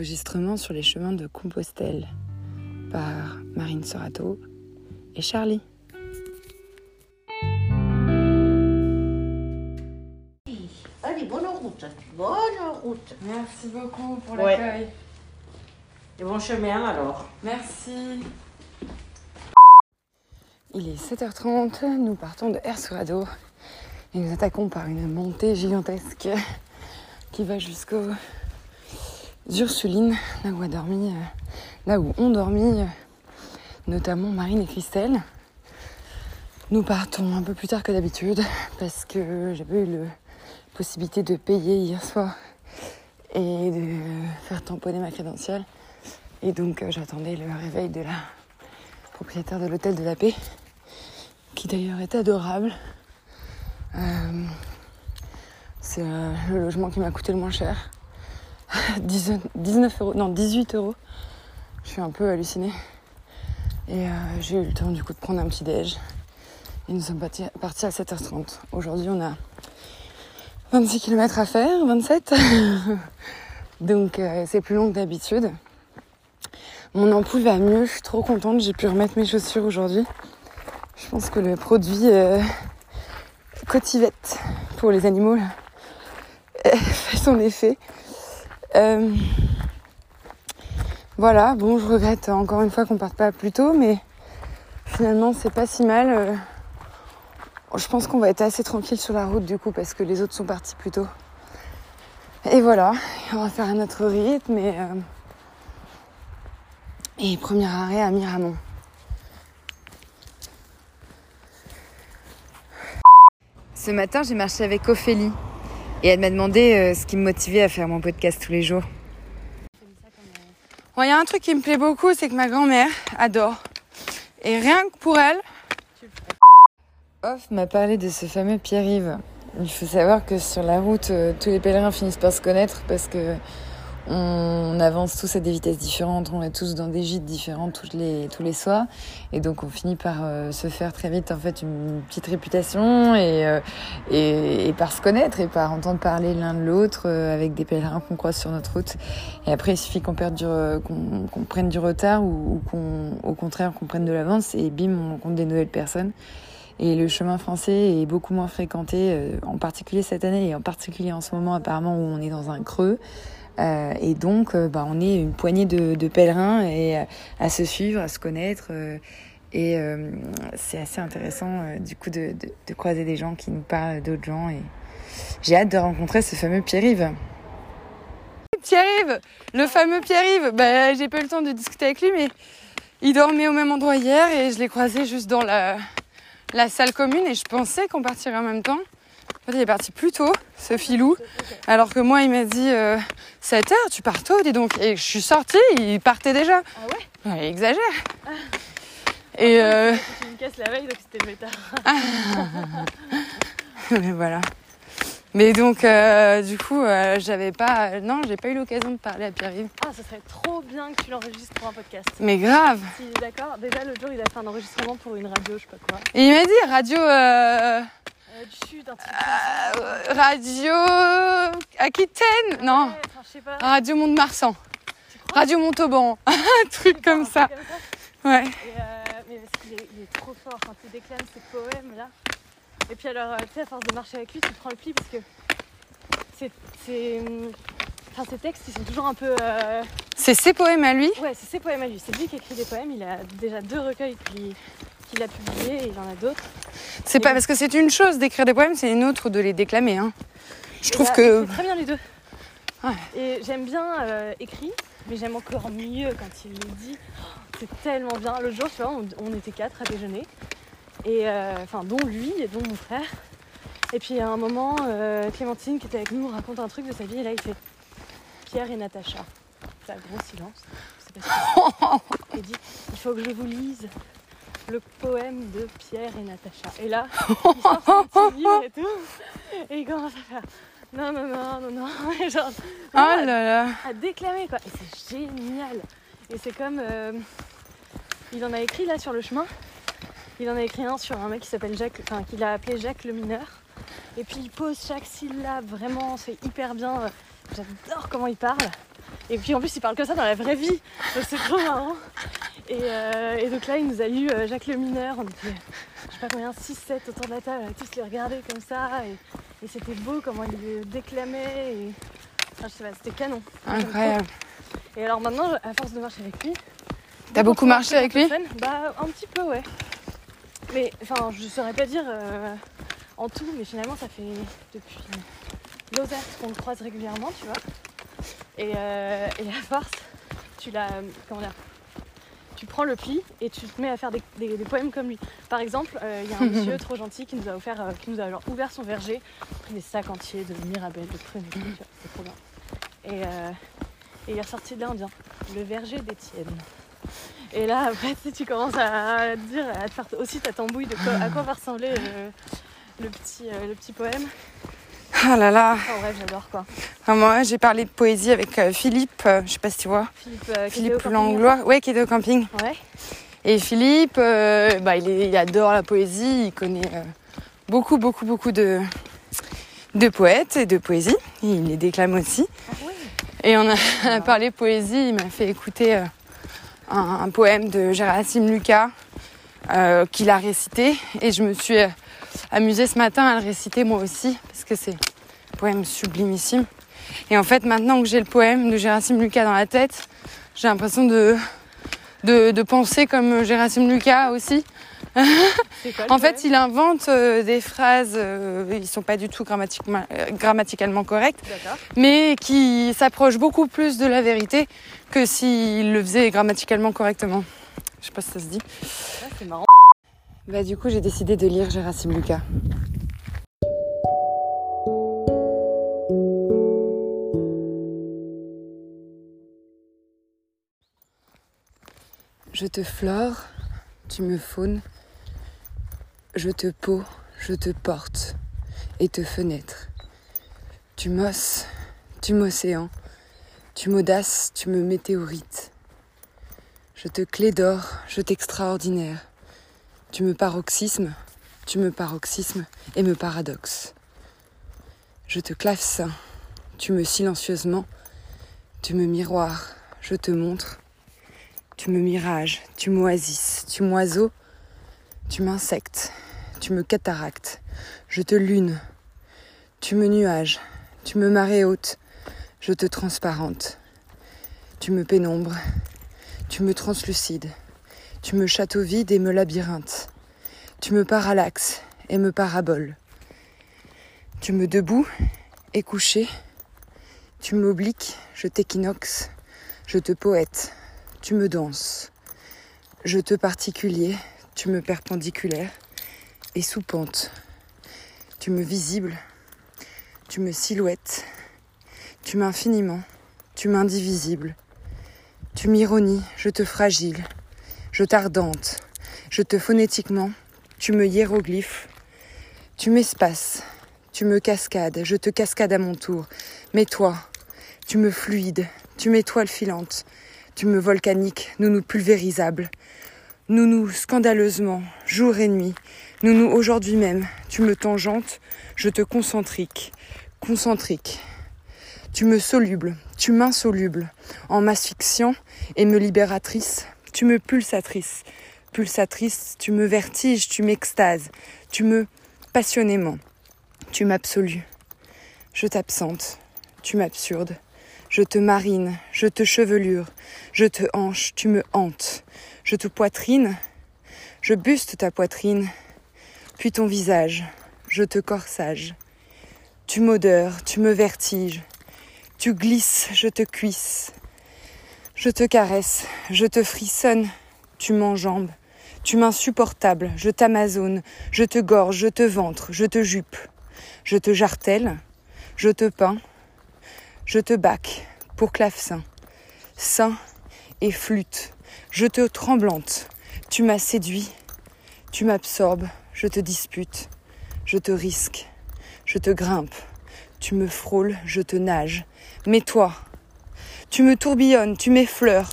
enregistrement sur les chemins de Compostelle par Marine Sorato et Charlie. Allez, bonne route. Bonne route. Merci beaucoup pour Ouais. l'accueil. Et bon chemin alors. Merci. Il est 7h30, nous partons de Ersurado et nous attaquons par une montée gigantesque qui va jusqu'aux Ursulines, là où, a dormi, euh, là où ont dormi euh, notamment Marine et Christelle. Nous partons un peu plus tard que d'habitude parce que j'avais eu la possibilité de payer hier soir et de faire tamponner ma crédentielle. Et donc euh, j'attendais le réveil de la propriétaire de l'hôtel de la paix, qui d'ailleurs est adorable. C'est le logement qui m'a coûté le moins cher. 10 19 euros, non 18 euros. Je suis un peu hallucinée. Et euh, j'ai eu le temps du coup de prendre un petit déj. Et nous sommes partis, à 7h30. Aujourd'hui on a 26 km à faire, 27. Donc euh, c'est plus long que d'habitude. Mon ampoule va mieux, je suis trop contente, j'ai pu remettre mes chaussures aujourd'hui. Je pense que le produit euh, cotivette pour les animaux fait son effet. Euh, voilà, bon, je regrette encore une fois qu'on parte pas plus tôt, mais finalement c'est pas si mal. Euh, je pense qu'on va être assez tranquille sur la route du coup parce que les autres sont partis plus tôt. Et voilà, on va faire un autre rythme et, euh, et premier arrêt à Miramont. Ce matin, j'ai marché avec Ophélie et elle m'a demandé euh, ce qui me motivait à faire mon podcast tous les jours. Bon, Il y a un truc qui me plaît beaucoup, c'est que ma grand-mère adore. Et rien que pour elle, Off m'a parlé de ce fameux Pierre-Yves. Il faut savoir que sur la route, euh, tous les pèlerins finissent par se connaître parce que on avance tous à des vitesses différentes, on est tous dans des gîtes différents tous les, tous les soirs. Et donc on finit par euh, se faire très vite en fait une petite réputation et, euh, et, et par se connaître et par entendre parler l'un de l'autre euh, avec des pèlerins qu'on croise sur notre route. Et après il suffit qu'on perde qu'on, qu'on prenne du retard ou, ou qu'on, au contraire qu'on prenne de l'avance et bim on rencontre des nouvelles personnes. Et le chemin français est beaucoup moins fréquenté, euh, en particulier cette année et en particulier en ce moment apparemment où on est dans un creux. Euh, et donc, euh, bah, on est une poignée de, de pèlerins et euh, à se suivre, à se connaître. et c'est assez intéressant du coup de, de, de croiser des gens qui nous parlent d'autres gens. Et j'ai hâte de rencontrer ce fameux Pierre-Yves. Pierre-Yves, le fameux Pierre-Yves. Bah, j'ai pas eu le temps de discuter avec lui, mais il dormait au même endroit hier et je l'ai croisé juste dans la, la salle commune et je pensais qu'on partirait en même temps. Fait, il est parti plus tôt, ce filou. Alors que moi, il m'a dit euh, 7 heures, tu pars tôt, dis donc. Et je suis sortie, il partait déjà. Ah ouais? Ouais, il exagère. Et euh, Tu me casses la veille, donc c'était le métard. mais voilà. Mais donc, euh, du coup, euh, j'avais pas. Non, j'ai pas eu l'occasion de parler à Pierre-Yves. Ah, ce serait trop bien que tu l'enregistres pour un podcast. Mais grave. Si d'accord, déjà l'autre jour, il a fait un enregistrement pour une radio, je sais pas quoi. Et il m'a dit radio. euh, Euh, du sud, un truc. comme ça. euh, radio. Aquitaine Non. Ouais, enfin, je sais pas. Radio Mont-de-Marsan. Radio Montauban. un truc comme ça. truc comme ça? Ouais. Et, euh, mais parce qu'il est, il est trop fort quand il déclame ses poèmes là. Et puis alors, tu sais, à force de marcher avec lui, tu prends le pli parce que c'est. hum, Enfin, ses textes, ils sont toujours un peu. euh, C'est ses poèmes à lui. Ouais, c'est ses poèmes à lui. C'est lui qui écrit des poèmes. Il a déjà deux recueils qu'il qu'il a publiés et il en a d'autres. C'est pas parce que c'est une chose d'écrire des poèmes, c'est une autre de les déclamer. Hein. Je trouve bah, que. il fait très bien les deux. Ouais. Et j'aime bien euh, écrit, mais j'aime encore mieux quand il le dit. Oh, C'est tellement bien. Le jour, tu vois, on, on était quatre à déjeuner. Et euh, enfin, dont lui et dont mon frère. Et puis à un moment, euh, Clémentine qui était avec nous raconte un truc de sa vie et là il fait Pierre et Natacha. C'est un gros silence. Je sais pas ce que c'est. Et dit il faut que je vous lise le poème de Pierre et Natacha. Et là, il sort son petit livre et tout. Et il commence à faire non, non, non, non, non. Et genre, Oh là là. à déclamer quoi. Et c'est génial. Et c'est comme. euh, il en a écrit là sur le chemin. Il en a écrit un sur un mec qui s'appelle Jacques, enfin qu'il a appelé Jacques le mineur. Et puis il pose chaque syllabe, vraiment, c'est hyper bien. J'adore comment il parle. Et puis en plus, il parle que ça dans la vraie vie. Donc c'est trop marrant. Et, euh, et donc là, il nous a euh, Jacques le Mineur. On était, je sais pas combien, 6-7 autour de la table, on a tous les regardé comme ça. Et, et c'était beau comment il le déclamait. Et... Enfin, je sais pas, c'était canon. Incroyable. Et alors maintenant, à force de marcher avec lui. T'as beaucoup marché avec lui Bah, un petit peu, ouais. Mais enfin, je saurais pas dire euh, en tout, mais finalement, ça fait depuis Lozère qu'on le croise régulièrement, tu vois. Et, euh, et à force, tu l'as. Comment dire tu prends le pli et tu te mets à faire des, des- des poèmes comme lui. Par exemple, euh, il y a un monsieur trop gentil qui nous a offert, euh, qui nous a genre ouvert son verger, pris des sacs entiers de mirabelle, de vois, c'est trop bien. Et, euh, et il est ressorti de là en disant le verger d'Étienne. Et là, après, tu, sais, tu commences à te dire, à te faire aussi ta tambouille de quoi, à quoi va ressembler le, le petit, euh, le petit poème. Ah là là. Enfin bref, j'adore quoi. Enfin, moi, j'ai parlé de poésie avec euh, Philippe, euh, je sais pas si tu vois. Philippe, euh, Philippe Langlois, ouais, qui était au camping. Ouais. Et Philippe, bah, il, est- il adore la poésie, il connaît beaucoup, beaucoup, beaucoup de, de poètes et de poésie. Et il les déclame aussi. Ah. Et on a, on a parlé poésie, il m'a fait écouter un, un poème de Gérasime Lucas qu'il a récité. Et je me suis amusée ce matin à le réciter moi aussi, parce que c'est poème sublimissime. Et en fait, maintenant que j'ai le poème de Gérasime Lucas dans la tête, j'ai l'impression de, de, de penser comme Gérasime Lucas aussi. Quoi En fait, il invente euh, des phrases, euh, ils sont pas du tout grammatiquement, euh, grammaticalement correctes mais qui s'approche beaucoup plus de la vérité que s'il le faisait grammaticalement correctement. Je sais pas si ça se dit. Ah, c'est marrant. Bah du coup j'ai décidé de lire Gérasime Lucas. Je te flore, tu me faunes, je te peau, je te porte et te fenêtre. Tu m'osses, tu m'océan, tu m'audaces, tu me météorites. Je te clé d'or, je t'extraordinaire. Tu me paroxysme, tu me paroxysme et me paradoxe. Je te clavecin, tu me silencieusement, tu me miroir, je te montre. Tu me mirage, tu m'oasis, tu m'oiseau, tu m'insectes, tu me cataracte, je te lune, tu me nuage, tu me marée haute, je te transparente, tu me pénombre, tu me translucide, tu me château vide et me labyrinthe, tu me parallaxe et me parabole, tu me debout et couché, tu m'obliques, je t'équinoxe, je te poète, tu me danses, je te particulier, tu me perpendiculaire et sous pente, tu me visible, tu me silhouettes, tu m'infiniment, tu m'indivisible, tu m'ironies, je te fragile, je t'ardente, je te phonétiquement, tu me hiéroglyphes, tu m'espaces, tu me cascades, je te cascade à mon tour, mais toi, tu me fluides, tu m'étoiles filantes, tu me volcaniques, nous nous pulvérisables, nous nous scandaleusement, jour et nuit, nous nous aujourd'hui même, tu me tangentes, je te concentrique, concentrique. Tu me soluble, tu m'insoluble, en m'asphyxiant et me libératrice, tu me pulsatrice, pulsatrice, tu me vertiges, tu m'extases, tu me passionnément, tu m'absolues, je t'absente, tu m'absurde, je te marine, je te chevelure, je te hanche, tu me hantes, je te poitrine, je buste ta poitrine, puis ton visage, je te corsage, tu m'odeurs, tu me vertiges, tu glisses, je te cuisse, je te caresse, je te frissonne, tu m'enjambes, tu m'insupportable, je t'amazone, je te gorge, je te ventre, je te jupe, je te jartelle, je te peins, je te bac pour clavecin, sein et flûte, je te tremblante, tu m'as séduit, tu m'absorbes, je te dispute, je te risque, je te grimpe, tu me frôles, je te nage, mais toi, tu me tourbillonnes, tu m'effleures,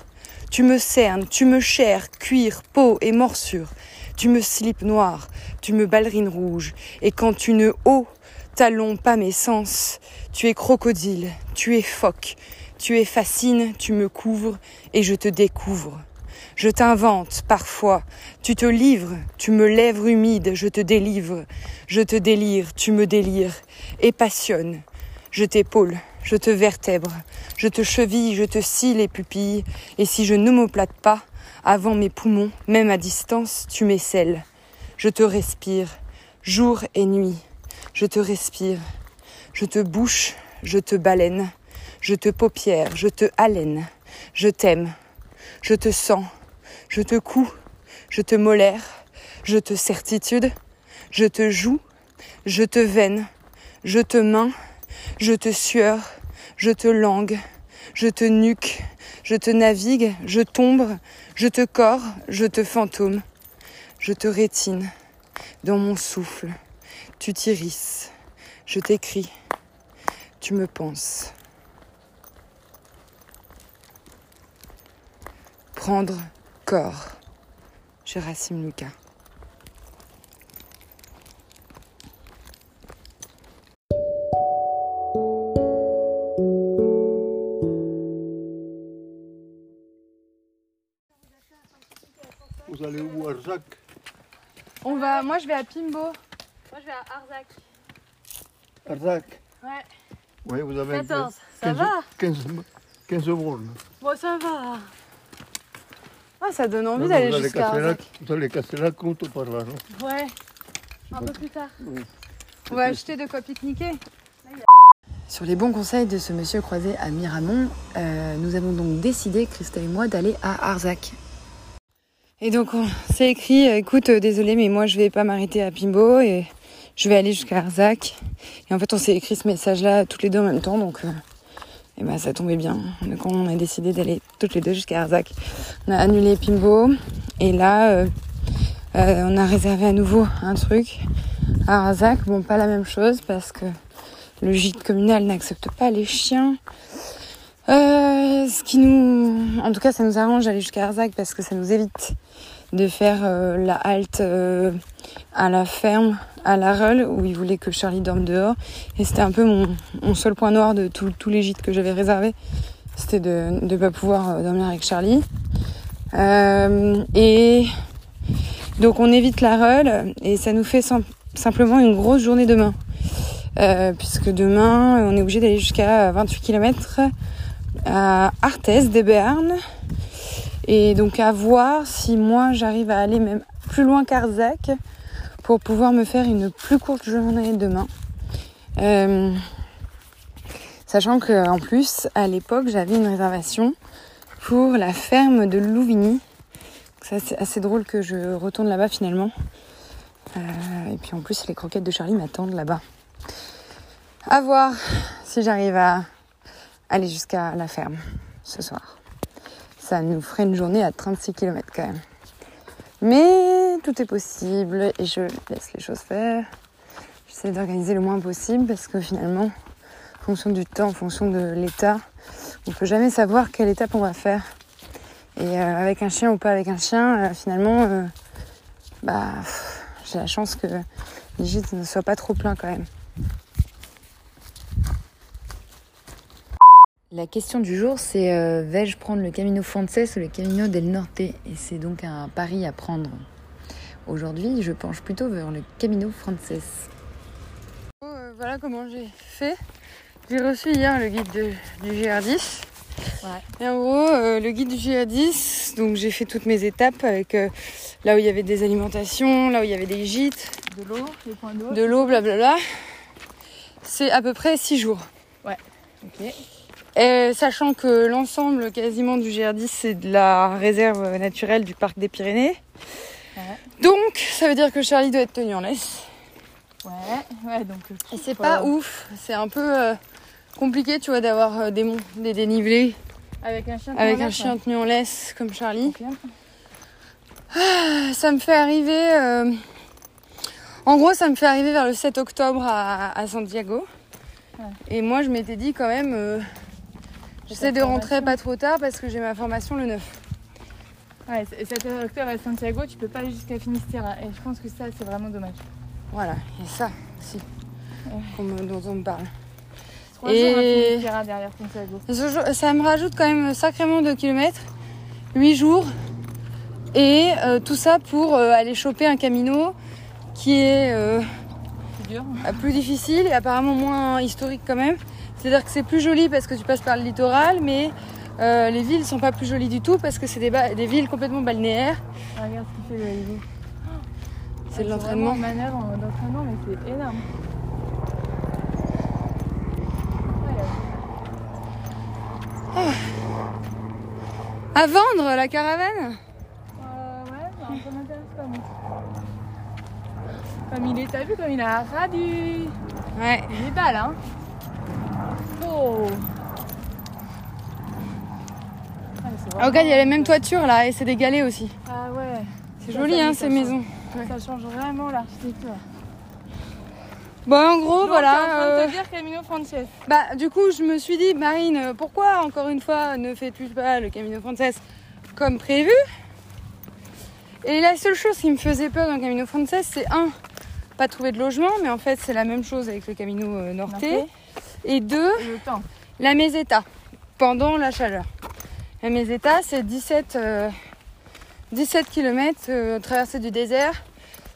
tu me cernes, tu me chairs, cuir, peau et morsure, tu me slip noir, tu me ballerine rouge, et quand tu ne hauts talons pas mes sens, tu es crocodile, tu es phoque, Tu es fascine, tu me couvres et je te découvre. Je t'invente parfois, tu te livres, tu me lèvres humide, je te délivre, je te délire, tu me délires et passionne. Je t'épaule, je te vertèbre, je te cheville, je te scie les pupilles, et si je n'omoplate pas, avant mes poumons, même à distance, tu m'esselles. Je te respire, jour et nuit, je te respire, je te bouche, je te baleine, je te paupière, je te haleine, je t'aime, je te sens, je te couds, je te molaire, je te certitude, je te joue, je te veine, je te main, je te sueur, je te langue, je te nuque, je te navigue, je tombe, je te corps, je te fantôme, je te rétine, dans mon souffle, tu t'irisses, je t'écris, tu me penses. Prendre corps. Gérasime Lucas. Vous allez où, Arzac On va, moi je vais à Pimbo. Moi je vais à Arzac. Arzac Ouais. Oui, vous avez 14. Ça 15, va 15, 15 bornes. Bon, ça va. Ah, ça donne envie Vous d'aller allez jusqu'à casser la-. Vous allez casser la côte par là, non Ouais. Un peu plus tard. On va acheter de quoi pique-niquer. Sur les bons conseils de ce monsieur croisé à Miramont, euh, nous avons donc décidé, Christelle et moi, d'aller à Arzac. Et donc on s'est écrit, euh, écoute, euh, désolé, mais moi je vais pas m'arrêter à Pimbo et je vais aller jusqu'à Arzac. Et en fait, on s'est écrit ce message-là toutes les deux en même temps, donc euh, ben, ça tombait bien. Donc on a décidé d'aller toutes les deux jusqu'à Arzac. On a annulé Pimbo et là, euh, euh, on a réservé à nouveau un truc à Arzac. Bon, pas la même chose parce que le gîte communal n'accepte pas les chiens. Ce qui nous, en tout cas, ça nous arrange d'aller jusqu'à Arzac parce que ça nous évite de faire euh, la halte euh, à la ferme, à la Reule, où il voulait que Charlie dorme dehors. Et c'était un peu mon, seul point noir de tous les gîtes que j'avais réservés. C'était de ne pas pouvoir euh, dormir avec Charlie. Et donc on évite la Reule et ça nous fait sim- simplement une grosse journée demain. Puisque demain, on est obligé d'aller jusqu'à 28 km à Arthès des Béarn. Et donc à voir si moi j'arrive à aller même plus loin qu'Arzac pour pouvoir me faire une plus courte journée demain. Euh, sachant que en plus, à l'époque, j'avais une réservation pour la ferme de Louvigny. C'est assez drôle que je retourne là-bas finalement. Euh, et puis en plus, les croquettes de Charlie m'attendent là-bas. À voir si j'arrive à aller jusqu'à la ferme ce soir. Ça nous ferait une journée à 36 km quand même. Mais tout est possible et je laisse les choses faire. J'essaie d'organiser le moins possible parce que finalement, en fonction du temps, en fonction de l'état, on peut jamais savoir quelle étape on va faire. Et euh, avec un chien ou pas avec un chien, euh, finalement, euh, bah, j'ai la chance que les gîtes ne soient pas trop pleins quand même. La question du jour, c'est euh, vais-je prendre le Camino Frances ou le Camino del Norte? Et c'est donc un pari à prendre. Aujourd'hui, je penche plutôt vers le Camino Frances. euh, voilà comment j'ai fait. J'ai reçu hier le guide de- du GR10. Ouais. Et en gros, euh, le guide du GR10, donc j'ai fait toutes mes étapes avec là où il y avait des alimentations, là où il y avait des gîtes, De l'eau, les points d'eau. de l'eau, blablabla. C'est à peu près 6 jours. Ok. Et sachant que l'ensemble quasiment du GR10 c'est de la réserve naturelle du parc des Pyrénées. Ouais. Donc ça veut dire que Charlie doit être tenu en laisse. Ouais, ouais, donc. euh, Et c'est pas ouf, c'est un peu euh, compliqué tu vois d'avoir euh, des monts, des dénivelés Avec un chien. avec qu'on un laisse, chien ouais. tenu en laisse comme Charlie. Confirme. Ça me fait arriver, euh, en gros ça me fait arriver vers le 7 octobre à, à Santiago. Ouais. Et moi je m'étais dit quand même, euh, j'essaie de rentrer pas trop tard parce que j'ai ma formation le 9. Ouais, et 7 octobre à Santiago, tu peux pas aller jusqu'à Finistère. Et je pense que ça, c'est vraiment dommage. Voilà, et ça aussi, Ouais. dont on me parle. Trois Et- jours, hein, me diras derrière Santiago. Ce Ça me rajoute quand même sacrément de kilomètres. 8 jours. Et euh, tout ça pour euh, aller choper un camino qui est euh, C'est dur. plus difficile et apparemment moins historique quand même. C'est-à-dire que c'est plus joli parce que tu passes par le littoral, mais euh, les villes sont pas plus jolies du tout parce que c'est des, villes complètement balnéaires. Ah, regarde ce qu'il fait le hibou. C'est de vraiment l'entraînement. en manœuvre en mode entraînement, mais c'est énorme. Ouais, À vendre la caravane? Euh, ouais, bah, ça m'intéresse pas moi. Comme il est, t'as vu comme il a radu Ouais. Il est balle, hein Oh Ah, regarde, il y a vraiment- la même toiture là et c'est des galets aussi. Ah ouais. C'est joli ça, hein ça ces change. maisons. Ça change vraiment l'architecture. Bon en gros Donc, voilà. en train euh, de te dire Camino Frances. Bah, du coup, je me suis dit, Marine, euh, pourquoi encore une fois ne fais-tu pas le Camino Frances comme prévu? Et la seule chose qui me faisait peur dans le Camino Frances, c'est un, pas trouver de logement, mais en fait, c'est la même chose avec le Camino euh, Norte. Norte. Et deux, Et le temps. la meseta pendant la chaleur. La meseta, c'est 17, euh, 17 km traversée du désert,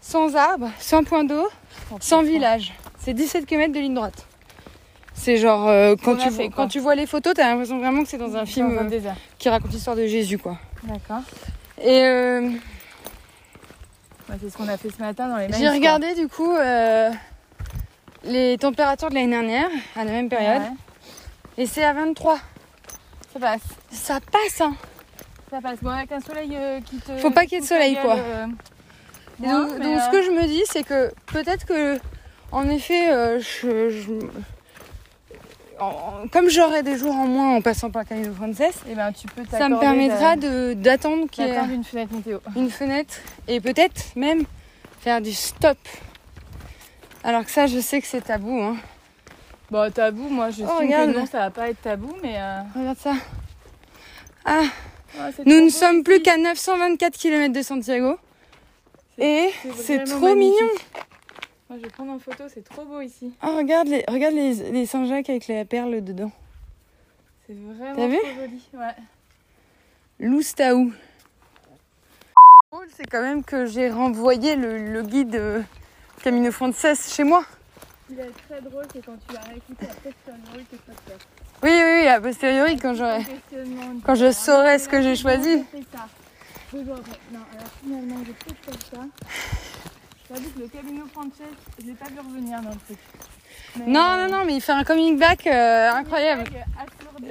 sans arbres, sans point d'eau, sans village. C'est 17 km de ligne droite. C'est genre, euh, quand, tu, fait, vois- quand tu vois les photos, t'as l'impression vraiment que c'est dans un film Dans un euh, désert. qui raconte l'histoire de Jésus, quoi. D'accord. Et euh, c'est ce qu'on a fait ce matin dans les j'ai regardé du coup euh, les températures de l'année dernière, à la même période, Ouais. et c'est à 23. Ça passe. Ça passe, hein Ça passe. Bon, avec un soleil euh, qui te. Faut pas qu'il y ait de soleil, quoi. euh, Et donc, ce euh, que je me dis, c'est que peut-être que, en effet, je, je- en- comme j'aurai des jours en moins en passant par Camino Frances, eh ben, tu peux ça me permettra de- d'attendre qu'il y ait une fenêtre météo. une fenêtre et peut-être même faire du stop. Alors que ça, je sais que c'est tabou. Hein. Bon, tabou, moi je Oh, que non, ça va pas être tabou, mais. euh, Regarde ça. Ah, ouais, nous trop ne sommes plus qu'à 924 km de Santiago. Et c'est trop mignon. Moi je vais prendre en photo, c'est trop beau ici. Oh, regarde les, regarde les, les Saint-Jacques avec les perles dedans. C'est vraiment T'as vu trop joli. Ouais. Loustaou. c'est quand même que j'ai renvoyé le, le guide euh, Camino Frances chez moi. Il est très drôle, c'est quand tu l'as réécouté après, tu as drôle que ça te fait. Oui, oui, oui, a posteriori, quand j'aurai. quand je saurai ce que j'ai choisi. Deux jours après. Non, alors finalement, j'ai peut-être fait ça. Je t'avoue que le Camino Frances, je l'ai pas vu revenir dans le truc. Mais, Non, non, non, mais il fait un coming back euh, incroyable.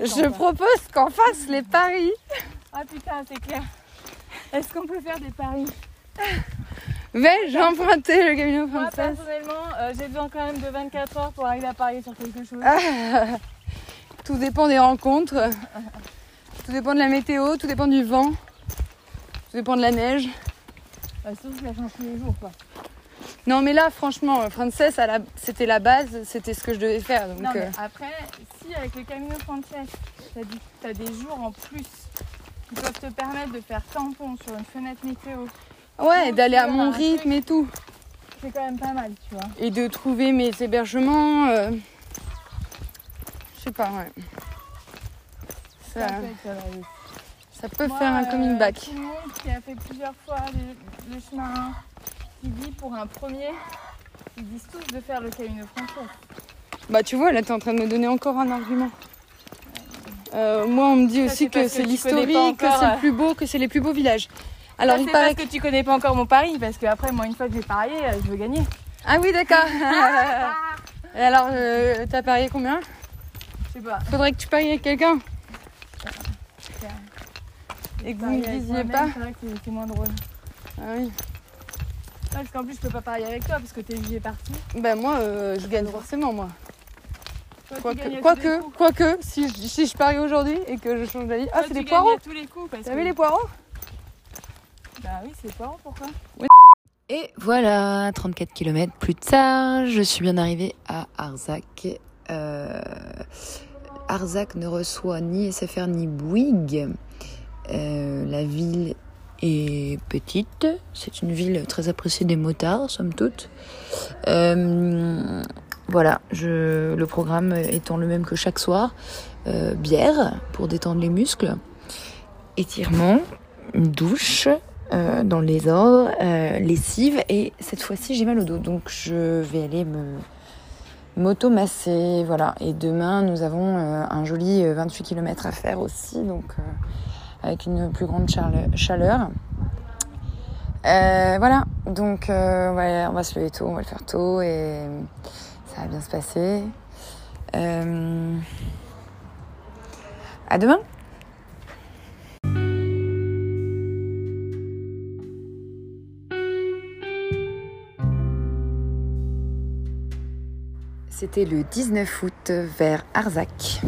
Je propose qu'on fasse les paris. Ah putain, c'est clair. Est-ce qu'on peut faire des paris? Vais-je emprunter le Camino Moi, Frances personnellement, euh, j'ai besoin quand même de 24 heures pour arriver à parier sur quelque chose. Ah, Tout dépend des rencontres. Tout dépend de la météo, tout dépend du vent. Tout dépend de la neige. Bah, sauf que ça change tous les jours, quoi. Non, mais là, franchement, Frances, à la- c'était la base, c'était ce que je devais faire. Donc, Non, mais euh, après, si avec le Camino Frances, t'as as des jours en plus qui peuvent te permettre de faire tampon sur une fenêtre météo, ouais, d'aller à mon rythme et tout. c'est quand même pas mal, tu vois. Et de trouver mes hébergements. euh, Je sais pas, ouais. Ça, Ça peut ça, Moi, faire un coming euh, back. Tout le monde qui a fait plusieurs fois le, le chemin, qui dit pour un premier, ils disent tous de faire le Camino Frances. Bah, tu vois, là, t'es en train de me donner encore un argument. Euh, moi, on me dit Ça, aussi que c'est l'historique, que c'est le plus beau, que c'est les plus beaux villages. Alors, c'est paraît parce que tu connais pas encore mon pari, parce que après, moi, une fois que j'ai parié, euh, je veux gagner. Ah oui, d'accord. Et alors, euh, t'as parié combien? Je sais pas. Faudrait que tu paries avec quelqu'un. Clair. Et que vous ne disiez pas. C'est vrai que c'est- c'est moins drôle. Ah oui. Ouais, parce qu'en plus, je peux pas parier avec toi, parce que t'es jugé parti. Ben moi, euh, je gagne forcément, moi. Quoique, coups. quoque, si je, si je parie aujourd'hui et que je change d'avis. Ah, c'est des poireaux T'as vu les poireaux? Bah oui, c'est poireaux, pourquoi Et voilà, 34 km plus tard, je suis bien arrivée à Arzac. Euh, Arzac ne reçoit ni SFR ni Bouygues. Euh, la ville est petite. C'est une ville très appréciée des motards, somme toute. Euh, Voilà, je, le programme étant le même que chaque soir. Bière pour détendre les muscles, étirement, une douche euh, dans les ordres, euh, lessive et cette fois-ci j'ai mal au dos donc je vais aller me m'auto-masser. Voilà, et demain nous avons un joli 28 km à faire aussi donc avec une plus grande chaleur. voilà, donc on va se lever tôt, on va le faire tôt et ça va bien se passer. Euh... À demain C'était le 19 août vers Arzac.